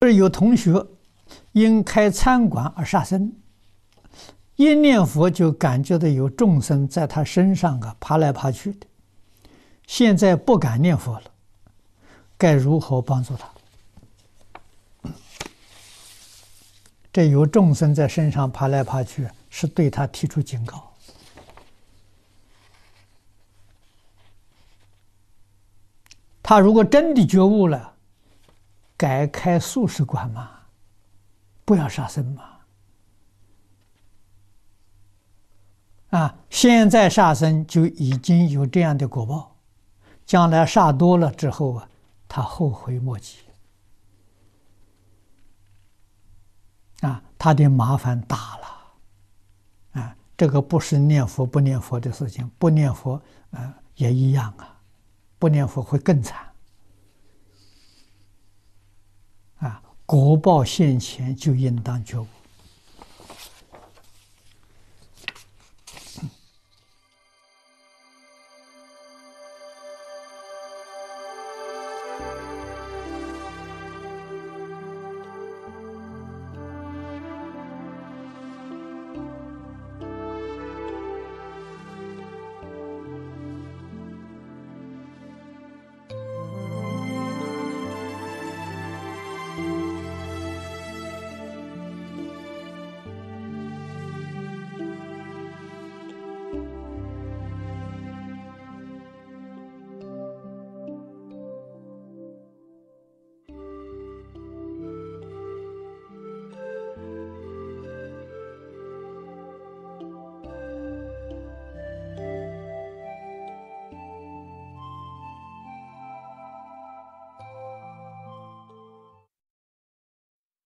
而有同学因开餐馆而杀生，一念佛就感觉到有众生在他身上啊爬来爬去的，现在不敢念佛了，该如何帮助他？这有众生在身上爬来爬去，是对他提出警告。他如果真的觉悟了，改开素食馆嘛，不要杀生嘛。啊，现在杀生就已经有这样的果报，将来杀多了之后啊，他后悔莫及。啊，他的麻烦大了，啊，这个不是念佛不念佛的事情，不念佛啊也一样啊，不念佛会更惨，国，报现前就应当觉悟。